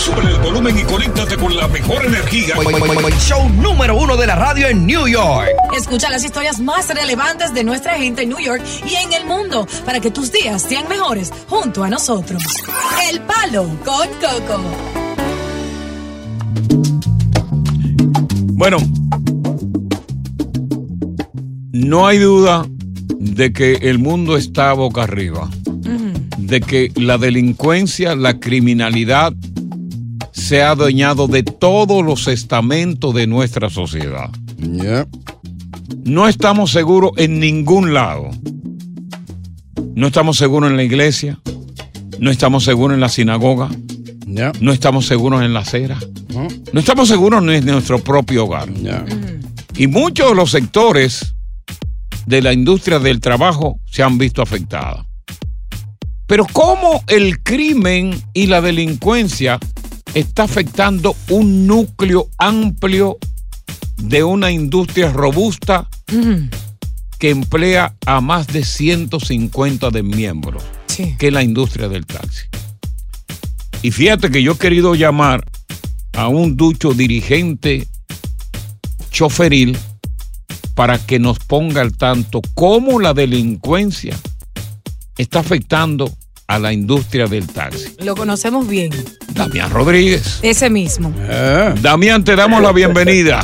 Sube el volumen y conéctate con la mejor energía. Show número uno de la radio en New York. Escucha las historias más relevantes de nuestra gente en New York y en el mundo para que tus días sean mejores junto a nosotros. El Palo con Coco. Bueno, no hay duda de que el mundo está boca arriba, de que la delincuencia, la criminalidad se ha adueñado de todos los estamentos de nuestra sociedad. No estamos seguros en ningún lado. No estamos seguros en la iglesia, no estamos seguros en la sinagoga, no estamos seguros en la acera, no estamos seguros en nuestro propio hogar. Y muchos de los sectores de la industria del trabajo se han visto afectados. Pero ¿cómo el crimen y la delincuencia está afectando un núcleo amplio de una industria robusta que emplea a más de 150 de miembros, que es la industria del taxi. Y fíjate que yo he querido llamar a un ducho dirigente choferil para que nos ponga al tanto cómo la delincuencia está afectando a la industria del taxi. Lo conocemos bien. Damián Rodríguez. Ese mismo. Damián, te damos la bienvenida.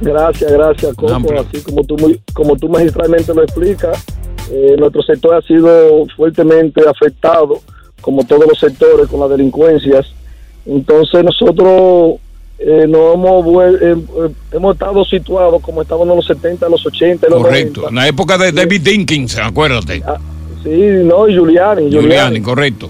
Gracias, gracias, Coco. Así como tú, muy- como tú magistralmente lo explicas, eh, nuestro sector ha sido fuertemente afectado, como todos los sectores, con las delincuencias. Entonces nosotros eh, nos hemos, eh, eh, hemos estado situados como estábamos en los 70, los 80, los Correcto. 90. En la época de David Dinkins, acuérdate. Sí, no, y Giuliani. Giuliani, correcto.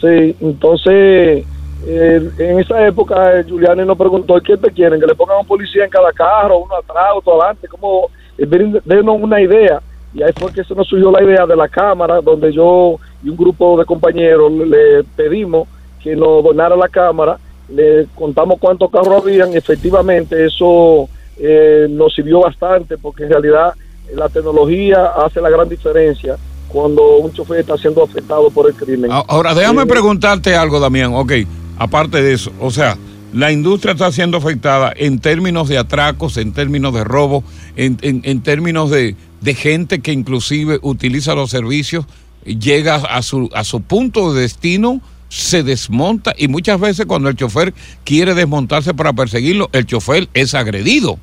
Sí, entonces eh, en esa época eh, Giuliani nos preguntó ¿qué te quieren? Que le pongan un policía en cada carro, uno atrás, otro adelante, como eh, den- denos una idea. Y ahí fue que se nos surgió la idea de la cámara, donde yo y un grupo de compañeros le, le pedimos que nos donara la cámara, le contamos cuántos carros habían, y efectivamente eso eh, nos sirvió bastante, porque en realidad eh, la tecnología hace la gran diferencia cuando un chofer está siendo afectado por el crimen. Ahora, déjame Eh, preguntarte algo, Damián. Ok, aparte de eso, o sea, la industria está siendo afectada en términos de atracos, en términos de robo, en, en- en términos de, de gente que inclusive utiliza los servicios, llega a su, a su punto de destino, se desmonta y muchas veces cuando el chofer quiere desmontarse para perseguirlo, el chofer es agredido.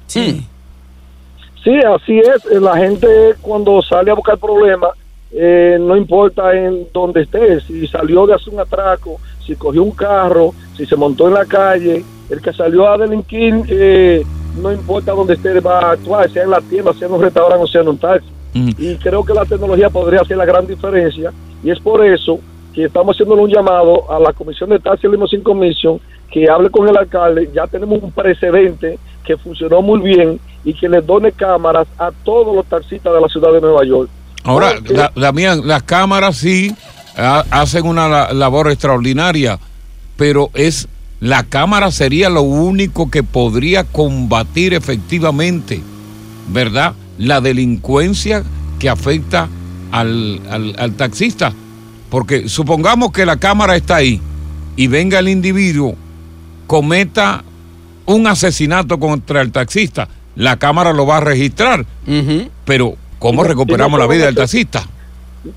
Sí, así es. La gente cuando sale a buscar problemas, eh, no importa en dónde esté, si salió de hacer un atraco, si cogió un carro, si se montó en la calle, el que salió a delinquir, eh, no importa dónde esté, va a actuar, sea en la tienda, sea en un restaurante o sea en un taxi. Y creo que la tecnología podría hacer la gran diferencia y es por eso que estamos haciendo un llamado a la Comisión de Taxi Limousine Commission que hable con el alcalde. Ya tenemos un precedente que funcionó muy bien y que les done cámaras a todos los taxistas de la ciudad de Nueva York. Ahora, la- Damián, las cámaras sí ha- hacen una la- labor extraordinaria, pero es la cámara sería lo único que podría combatir efectivamente, ¿verdad? La delincuencia que afecta al, al- al taxista. Porque supongamos que la cámara está ahí y venga el individuo, cometa un asesinato contra el taxista, la cámara lo va a registrar. Pero, ¿cómo recuperamos la vida del taxista?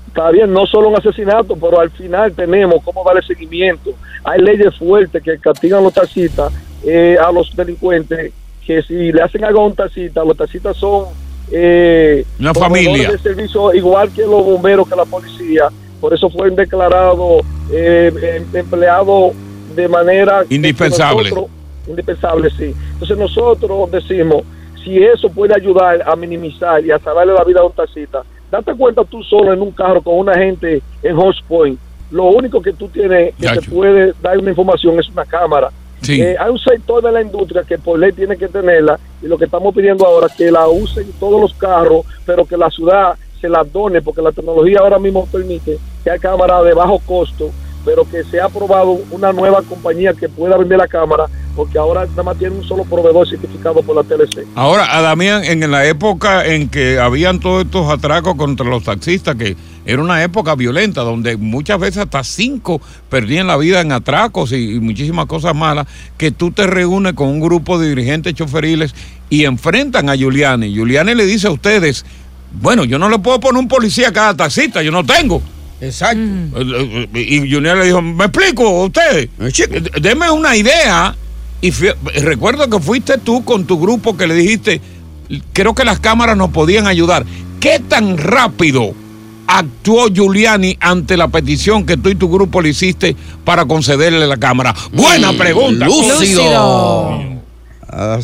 está bien, no solo un asesinato, pero al final tenemos cómo darle seguimiento. Hay leyes fuertes que castigan los taxistas eh, a los delincuentes, que si le hacen algo a un taxista, los taxistas son eh, Una familia. de servicio igual que los bomberos, que la policía. Por eso fueron declarados eh, em- empleados de manera Indispensable. nosotros- indispensable, sí. Entonces nosotros decimos, si eso puede ayudar a minimizar y a salvarle la vida a un taxista, date cuenta tú solo en un carro con una gente en Horse Point, lo único que tú tienes que te puede dar una información es una cámara. Sí. Eh, hay un sector de la industria que por ley tiene que tenerla y lo que estamos pidiendo ahora es que la usen todos los carros, pero que la ciudad se la done porque la tecnología ahora mismo permite que hay cámaras de bajo costo, pero que se ha aprobado una nueva compañía que pueda vender la cámara porque ahora nada más tiene un solo proveedor certificado por la TLC. Ahora, a Damián, en la época en que habían todos estos atracos contra los taxistas, que era una época violenta, donde muchas veces hasta cinco perdían la vida en atracos y, y muchísimas cosas malas, que tú te reúnes con un grupo de dirigentes choferiles y enfrentan a Giuliani. Giuliani le dice a ustedes, bueno, yo no le puedo poner un policía a cada taxista, yo no tengo. Exacto. Eh, Y Junior le dijo, ¿me explico a ustedes? Deme una idea. Y fui- recuerdo que fuiste tú con tu grupo que le dijiste, creo que las cámaras nos podían ayudar. ¿Qué tan rápido actuó Giuliani ante la petición que tú y tu grupo le hiciste para concederle la cámara? Buena Mm, pregunta. lúcido.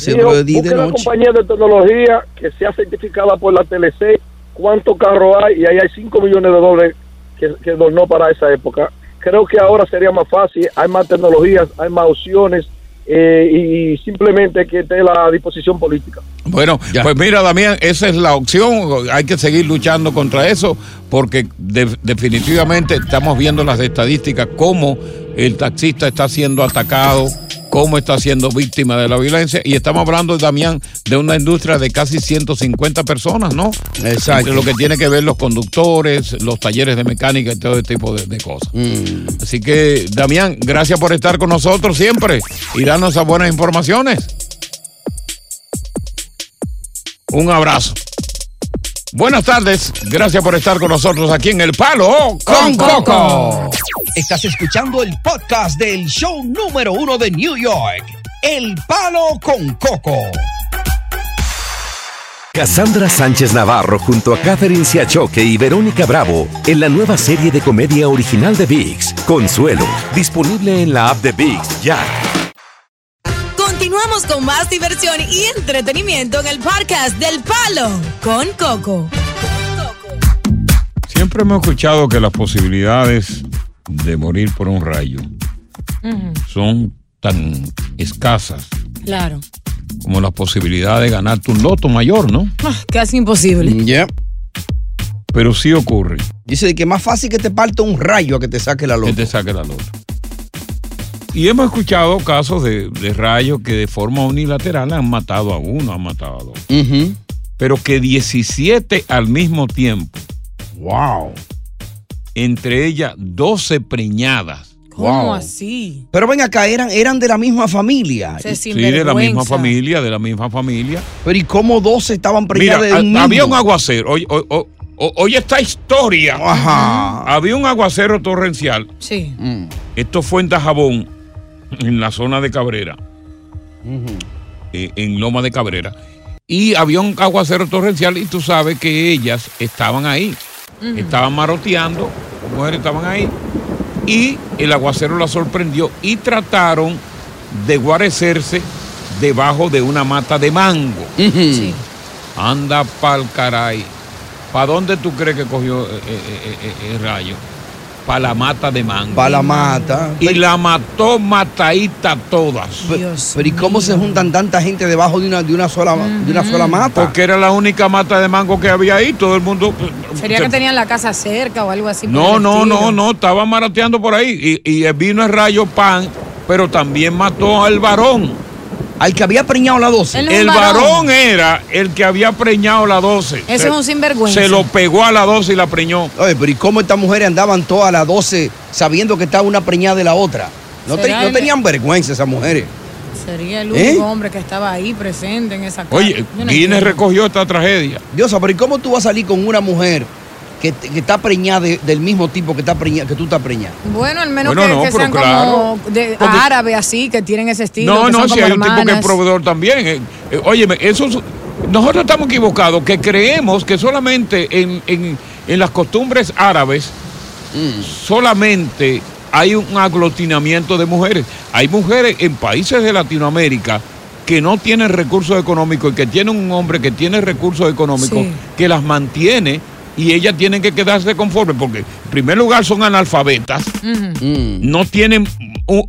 De día y de noche. compañía de tecnología que sea certificada por la TLC, cuántos carros hay, y ahí hay 5 millones de dólares que, que donó para esa época. Creo que ahora sería más fácil, hay más tecnologías, hay más opciones, eh, y simplemente que esté a la disposición política. Bueno, pues mira, Damián, esa es la opción. Hay que seguir luchando contra eso porque de- definitivamente estamos viendo las estadísticas, cómo el taxista está siendo atacado, cómo está siendo víctima de la violencia. Y estamos hablando, Damián, de una industria de casi 150 personas, ¿no? Exacto. Lo que tiene que ver los conductores, los talleres de mecánica y todo ese tipo de, de cosas. Así que, Damián, gracias por estar con nosotros siempre y darnos esas buenas informaciones. Un abrazo. Buenas tardes, gracias por estar con nosotros aquí en El Palo con Coco. Estás escuchando el podcast del show número uno de New York, El Palo con Coco. Cassandra Sánchez Navarro junto a Catherine Siachoque y Verónica Bravo en la nueva serie de comedia original de VIX, Consuelo, disponible en la app de VIX ya. Continuamos con más diversión y entretenimiento en el podcast del Palo con Coco. Siempre hemos escuchado que las posibilidades de morir por un rayo son tan escasas Claro. como las posibilidades de ganarte un loto mayor, ¿no? Ah, Casi imposible. Ya. Pero sí ocurre. Dice que más fácil que te parta un rayo a que te saque la Que loto. te saque la loto. Y hemos escuchado casos de, de rayos que de forma unilateral han matado a uno, han matado a dos. Pero que 17 al mismo tiempo. Wow. Entre ellas 12 preñadas. ¿Cómo Wow. así? Pero ven acá, eran, eran de la misma familia. Sí, de la misma familia, de la misma familia. Pero ¿y cómo 12 estaban Mira, preñadas de un ha- había un aguacero. Oye, o- o- o- oye esta historia. Ajá. Había un aguacero torrencial. Sí. Mm. Esto fue en Dajabón, en la zona de Cabrera, eh, en Loma de Cabrera. Y había un aguacero torrencial y tú sabes que ellas estaban ahí. Estaban maroteando, las mujeres estaban ahí. Y el aguacero la sorprendió y trataron de guarecerse debajo de una mata de mango. Sí. Anda pa'l caray. ¿Para dónde tú crees que cogió eh, eh, el rayo? Para la mata de mango. Para la mata. Y la mató matadita todas. Dios Pero ¿y cómo se juntan tanta gente debajo de una, de una sola de una sola mata? Porque era la única mata de mango que había ahí. Todo el mundo. eh, Sería se- que tenían la casa cerca o algo así. No, no, no, no. Estaba marateando por ahí. Y, y vino el rayo pan, pero también mató al varón. Al que había preñado la 12. Él no es El varón. varón era el que había preñado la 12. Ese Se- es un sinvergüenza. Se lo pegó a la 12 y la preñó. Oye, pero ¿y cómo estas mujeres andaban todas a las 12 sabiendo que estaba una preñada de la otra? No, te- ¿Será no el- tenían vergüenza esas mujeres. Sería el ¿Eh? único hombre que estaba ahí presente en esa casa. Oye, no Guinness recogió esta tragedia. Dios, pero ¿y cómo tú vas a salir con una mujer que, que está preñada de- del mismo tipo que, está preña, que tú estás preñada. Bueno, al menos Bueno, que, no, que sean claro. como de Porque- árabe así, que tienen ese estilo. No, que no, son si hay un tipo que es proveedor también. Eh, eh, óyeme, eso es- nosotros estamos equivocados que creemos que solamente en, en- en las costumbres árabes solamente hay un aglutinamiento de mujeres. Hay mujeres en países de Latinoamérica que no tienen recursos económicos y que tienen un hombre que tiene recursos económicos Sí. que las mantiene y ellas tienen que quedarse conformes porque en primer lugar son analfabetas no tienen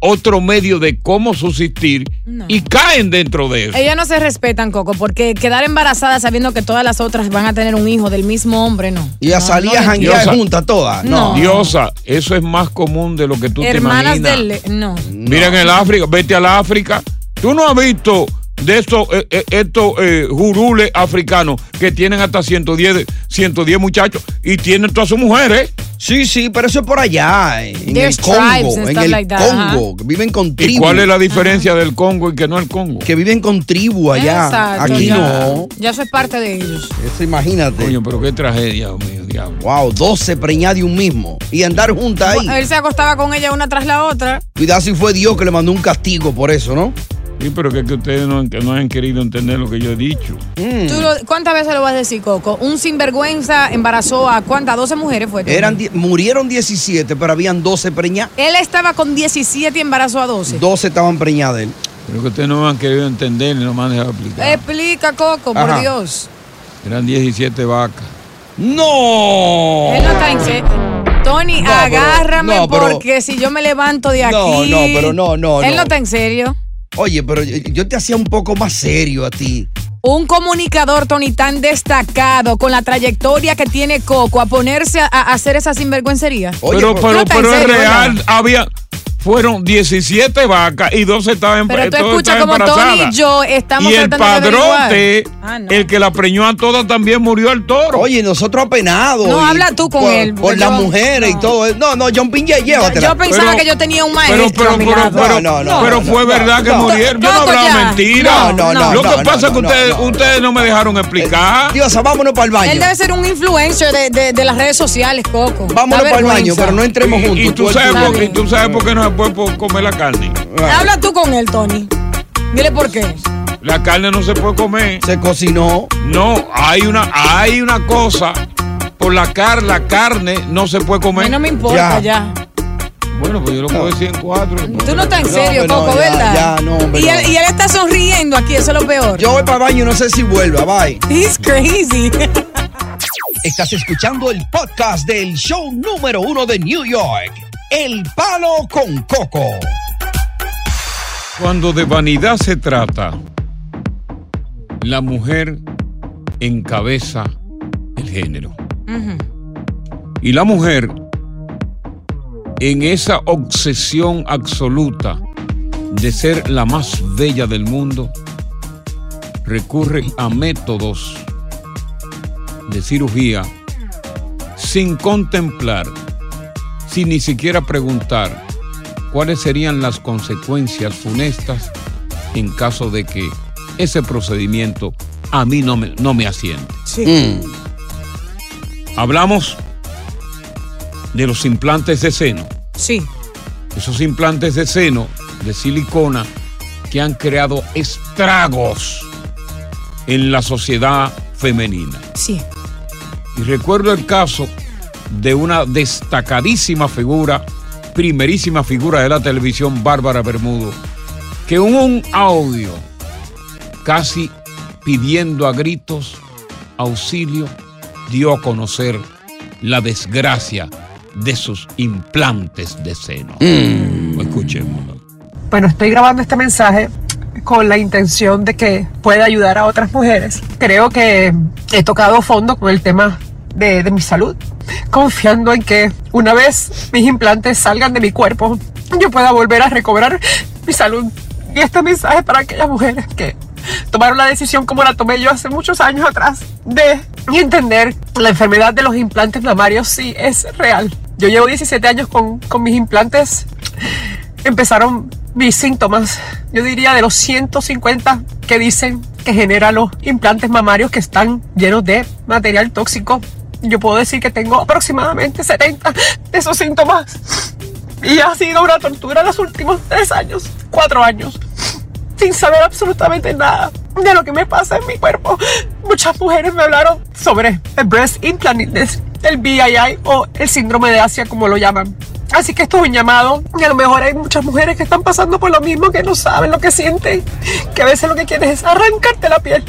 otro medio de cómo subsistir y caen dentro de eso. Ellas no se respetan, Coco, porque quedar embarazada sabiendo que todas las otras van a tener un hijo del mismo hombre, no. Y a No, salir a janguear Diosa. juntas todas. No. Diosa, eso es más común de lo que tú Hermanas te imaginas. del... No. Mira en el África, vete al África. Tú no has visto de estos, eh, eh, estos eh, jurules africanos que tienen hasta 110, de- 110 muchachos y tienen todas sus mujeres. Sí, sí, pero eso es por allá, en There's el Congo, en el like Congo, que viven con ¿Y tribus. cuál es la diferencia del Congo y que no el Congo? Que viven con tribu allá. Exacto, Aquí ya, no. Ya soy parte de ellos. Eso imagínate. Coño, pero qué tragedia, Dios mío, diablo. Wow, 12 preñadas de un mismo. Y andar juntas ahí. Él se acostaba con ella una tras la otra. Cuidado si fue Dios que le mandó un castigo por eso, ¿no? Sí, pero que, que ustedes no, han- que no han querido entender lo que yo he dicho. Mm. Tú lo- ¿Cuántas veces lo vas a decir, Coco? Un sinvergüenza embarazó a cuántas? 12 mujeres fue. Eran, murieron 17, pero habían 12 preñadas. Él estaba con 17 y embarazó a 12. 12 estaban preñadas de él. Pero que ustedes no han querido entender ni no me han dejado explicar. Explica, Coco, por. Dios. Eran 17 vacas. ¡No! Él no está en serio. Tony, No, pero- agárrame pero- porque si yo me levanto de aquí. No, no, pero no, no, Él no. no está en serio. Oye, pero yo, yo te hacía un poco más serio a ti. Un comunicador, Tony, tan destacado con la trayectoria que tiene Coco a ponerse a, a hacer esa sinvergüencería. Oye, pero pero- pero, pero es real, ¿verdad? había, fueron 17 vacas y 12 estaban Pero tú escuchas como Tony embarazadas. y yo estamos Y el padrote, Ah, no. el que la preñó a todas también murió al toro. Oye, nosotros apenados. No, habla tú con por, él, Por las mujeres no. y todo. No, no, John Yo, llévatela. yo pensaba Pero- que yo tenía un pero, maestro pero, pero, lado. pero, No, no, no, pero no, fue no, verdad que no. murieron. Yo no hablaba ya. mentira. No, no, no, Lo que no, pasa es que no, ustedes, no. ustedes no me dejaron explicar. Diosa, vámonos para el baño. Él debe ser un influencer de, de- de las redes sociales, Coco. Vámonos para el baño, pero no entremos juntos. y tú el sabes turno. por, y tú sabes por qué no se puede po- comer la carne. Habla tú con él, Tony. Dile por qué. La carne no se puede comer. Se cocinó. No, hay una, hay una cosa. Por la, car la carne no se puede A mí comer. no me importa ya. Bueno, pues yo lo puedo decir en cuatro. Tú no estás en serio, no, Coco, ¿verdad? ya, no, hombre, y, no. él, y él está sonriendo aquí, eso es lo peor. Yo voy para el baño y no sé si vuelva. Bye. He's crazy. Estás escuchando el podcast del show número uno de New York, El Palo con Coco. Cuando de vanidad se trata, la mujer encabeza el género. Y la mujer, en esa obsesión absoluta de ser la más bella del mundo, recurre a métodos de cirugía sin contemplar, sin ni siquiera preguntar cuáles serían las consecuencias funestas en caso de que ese procedimiento a mí no me, no me asciende. Mm. Hablamos de los implantes de seno. Sí. Esos implantes de seno de silicona que han creado estragos en la sociedad femenina. Sí. Y recuerdo el caso de una destacadísima figura, primerísima figura de la televisión, Bárbara Bermudo, que en un audio casi pidiendo a gritos auxilio, dio a conocer la desgracia de sus implantes de seno. Escuchemos. Bueno, estoy grabando este mensaje con la intención de que pueda ayudar a otras mujeres. Creo que he tocado fondo con el tema de, de mi salud, confiando en que una vez mis implantes salgan de mi cuerpo, yo pueda volver a recobrar mi salud. Y este mensaje para aquellas mujeres que tomaron la decisión como la tomé yo hace muchos años atrás de entender la enfermedad de los implantes mamarios sí es real. Yo llevo 17 años con, con mis implantes empezaron mis síntomas, yo diría de los 150 que dicen que genera los implantes mamarios que están llenos de material tóxico yo puedo decir que tengo aproximadamente 70 de esos síntomas. Y ha sido una tortura los últimos tres años, cuatro años, sin saber absolutamente nada de lo que me pasa en mi cuerpo. Muchas mujeres me hablaron sobre el breast implant illness, el BII o el síndrome de Asia, como lo llaman. Así que esto es un llamado y a lo mejor hay muchas mujeres que están pasando por lo mismo, que no saben lo que sienten, que a veces lo que quieren es arrancarte la piel.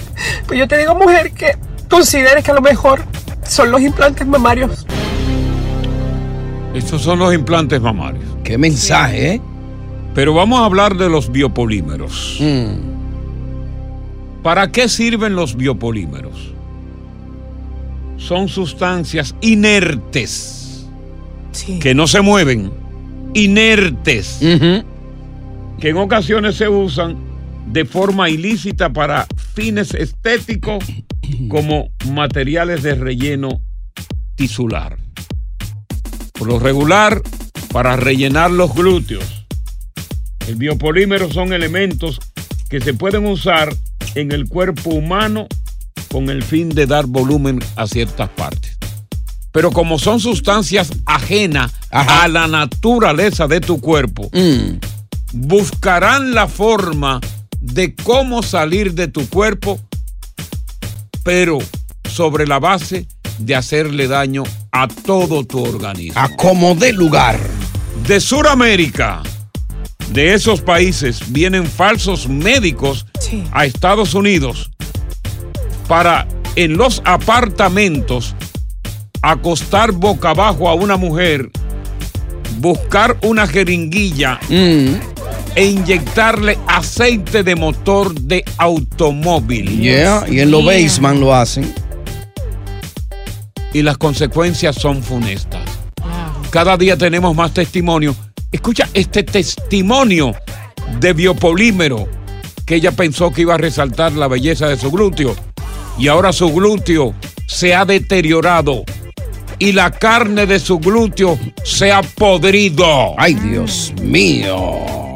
Pues yo te digo, mujer, que consideres que a lo mejor son los implantes mamarios. Estos son los implantes mamarios. Qué mensaje, ¿eh? Pero vamos a hablar de los biopolímeros. Mm. ¿Para qué sirven los biopolímeros? Son sustancias inertes que no se mueven, inertes, que en ocasiones se usan de forma ilícita para fines estéticos como materiales de relleno tisular. Por lo regular, para rellenar los glúteos. El biopolímero son elementos que se pueden usar en el cuerpo humano con el fin de dar volumen a ciertas partes. Pero como son sustancias ajenas a la naturaleza de tu cuerpo, buscarán la forma de cómo salir de tu cuerpo, pero sobre la base de hacerle daño a todo tu organismo. A como de lugar. De Sudamérica, de esos países, vienen falsos médicos a Estados Unidos para en los apartamentos acostar boca abajo a una mujer, buscar una jeringuilla e inyectarle aceite de motor de automóvil. Yeah, y en los basement lo hacen. Y las consecuencias son funestas. Cada día tenemos más testimonios. Escucha este testimonio de biopolímero que ella pensó que iba a resaltar la belleza de su glúteo y ahora su glúteo se ha deteriorado y la carne de su glúteo se ha podrido. Ay, Dios mío.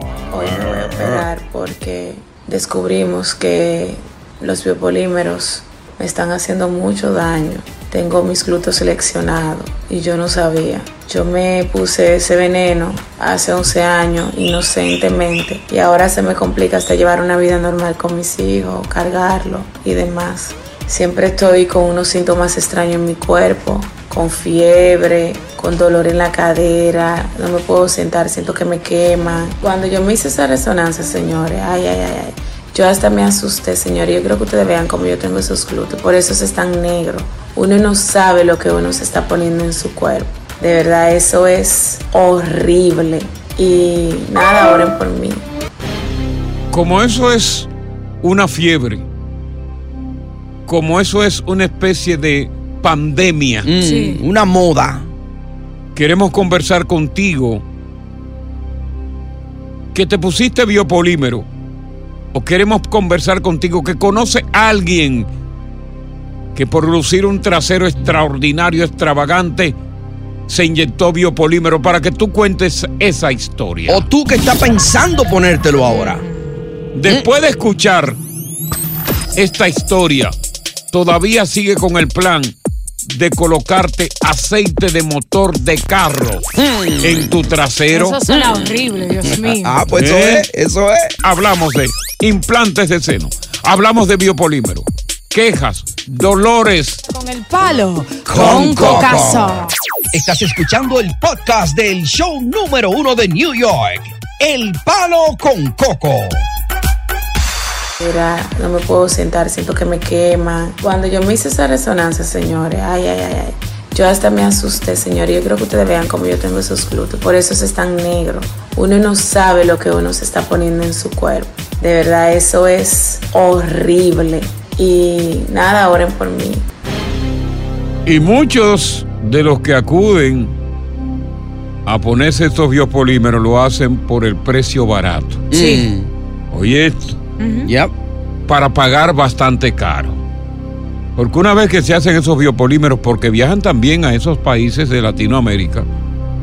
Operar porque descubrimos que los biopolímeros me están haciendo mucho daño. Tengo mis glúteos seleccionados y yo no sabía. Yo me puse ese veneno hace 11 años inocentemente y ahora se me complica hasta llevar una vida normal con mis hijos, cargarlo y demás. Siempre estoy con unos síntomas extraños en mi cuerpo, con fiebre, con dolor en la cadera, no me puedo sentar, siento que me quema. Cuando yo me hice esa resonancia, señores, ay, ay, ay, ay, yo hasta me asusté, señores. Yo creo que ustedes vean cómo yo tengo esos glúteos, por eso se están negros. Uno no sabe lo que uno se está poniendo en su cuerpo. De verdad, eso es horrible. Y nada, oren por mí. Como eso es una fiebre, como eso es una especie de pandemia, Mm, una moda. Queremos conversar contigo que te pusiste biopolímero o queremos conversar contigo que conoce a alguien que por lucir un trasero extraordinario, extravagante, se inyectó biopolímero para que tú cuentes esa historia. O tú que estás pensando ponértelo ahora. Después de escuchar esta historia, todavía sigue con el plan de colocarte aceite de motor de carro en tu trasero. Eso suena horrible, Dios mío. Ah, pues eso ¿Eh? es, eso es. Hablamos de implantes de seno, hablamos de biopolímero, quejas, dolores. Con el palo. Con Coco. Coco. Estás escuchando el podcast del show número uno de New York, El Palo con Coco. Era, no me puedo sentar, siento que me quema. Cuando yo me hice esa resonancia, señores, ay, ay, ay, ay. Yo hasta me asusté, señores. Yo creo que ustedes vean cómo yo tengo esos glúteos. Por eso se están negros. Uno no sabe lo que uno se está poniendo en su cuerpo. De verdad, eso es horrible. Y nada, oren por mí. Y muchos de los que acuden a ponerse estos biopolímeros lo hacen por el precio barato. Sí. Oye, esto, Yep. para pagar bastante caro. Porque una vez que se hacen esos biopolímeros, porque viajan también a esos países de Latinoamérica,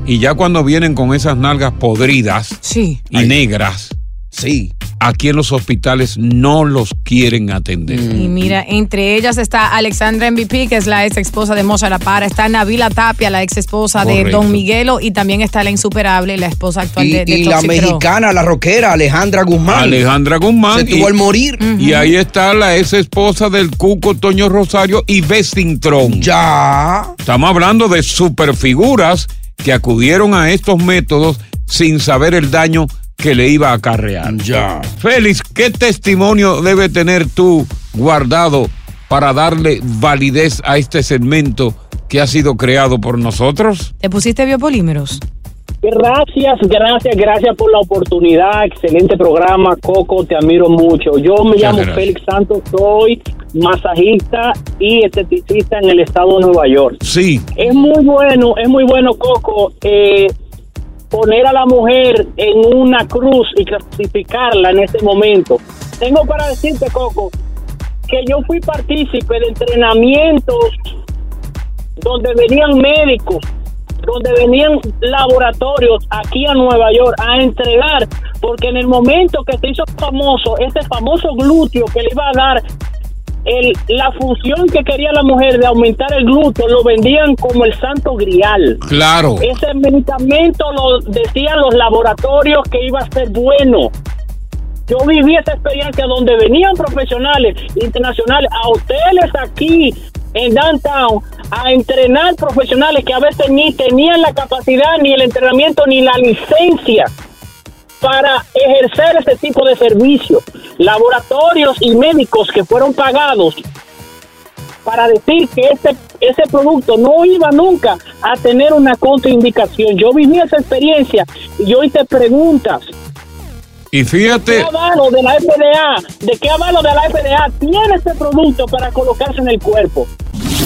y ya cuando vienen con esas nalgas podridas Sí. y negras, Sí. Aquí en los hospitales no los quieren atender. Y mira, entre ellas está Alexandra MVP, que es la ex esposa de Moza La Para, está Navila Tapia, la ex esposa de. Don Miguelo, y también está la insuperable, la esposa actual Y, de, de y la Pro. mexicana, la rockera, Alejandra Guzmán. Alejandra Guzmán. Se tuvo al morir. Y ahí está la ex esposa del Cuco Toño Rosario y Tron. Ya. Estamos hablando de superfiguras que acudieron a estos métodos sin saber el daño que le iba a acarrear. Ya. Félix, ¿qué testimonio debe tener tú guardado para darle validez a este segmento que ha sido creado por nosotros? ¿Te pusiste biopolímeros? Gracias, gracias, gracias por la oportunidad. Excelente programa, Coco, te admiro mucho. Yo me Muchas llamo gracias. Félix Santos, soy masajista y esteticista en el estado de Nueva York. Sí. Es muy bueno, es muy bueno, Coco, eh, poner a la mujer en una cruz y clasificarla en este momento. Tengo para decirte, Coco, que yo fui partícipe de entrenamientos donde venían médicos, donde venían laboratorios aquí a Nueva York a entregar, porque en el momento que se hizo famoso, ese famoso glúteo que le iba a dar el, la función que quería la mujer de aumentar el glúteo, lo vendían como el santo grial. Claro. Ese medicamento lo decían los laboratorios que iba a ser bueno. Yo viví esa experiencia donde venían profesionales internacionales a hoteles aquí en downtown a entrenar profesionales que a veces ni tenían la capacidad, ni el entrenamiento, ni la licencia para ejercer ese tipo de servicio. Laboratorios y médicos que fueron pagados para decir que ese, ese producto no iba nunca a tener una contraindicación. Yo viví esa experiencia y yo hice preguntas. Y ¿Qué fíjate, avalo de la FDA? ¿De qué avalo de la FDA tiene ese producto para colocarse en el cuerpo?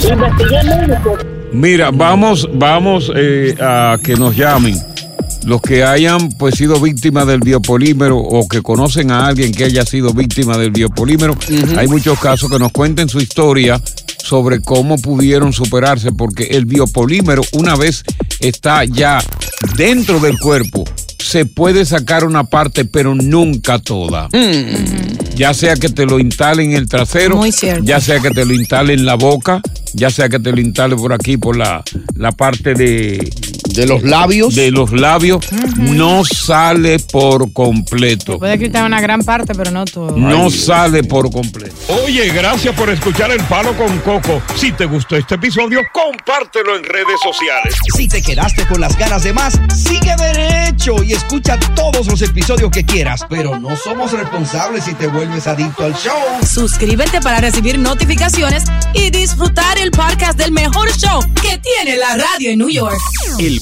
Investigué médicos mira, vamos, vamos eh, a que nos llamen los que hayan pues sido víctimas del biopolímero o que conocen a alguien que haya sido víctima del biopolímero. Hay muchos casos que nos cuenten su historia sobre cómo pudieron superarse, porque el biopolímero una vez está ya dentro del cuerpo, se puede sacar una parte, pero nunca toda. Ya sea que te lo instalen en el trasero, Muy cierto. ya sea que te lo instalen en la boca, ya sea que te lo instale por aquí, por la, la parte de... De los labios. De los labios, no sale por completo. Puede quitar una gran parte, pero no todo. No sale por completo. Oye, gracias por escuchar El Palo con Coco. Si te gustó este episodio, compártelo en redes sociales. Si te quedaste con las ganas de más, sigue derecho y escucha todos los episodios que quieras. Pero no somos responsables si te vuelves adicto al show. Suscríbete para recibir notificaciones y disfrutar el podcast del mejor show que tiene la radio en New York. El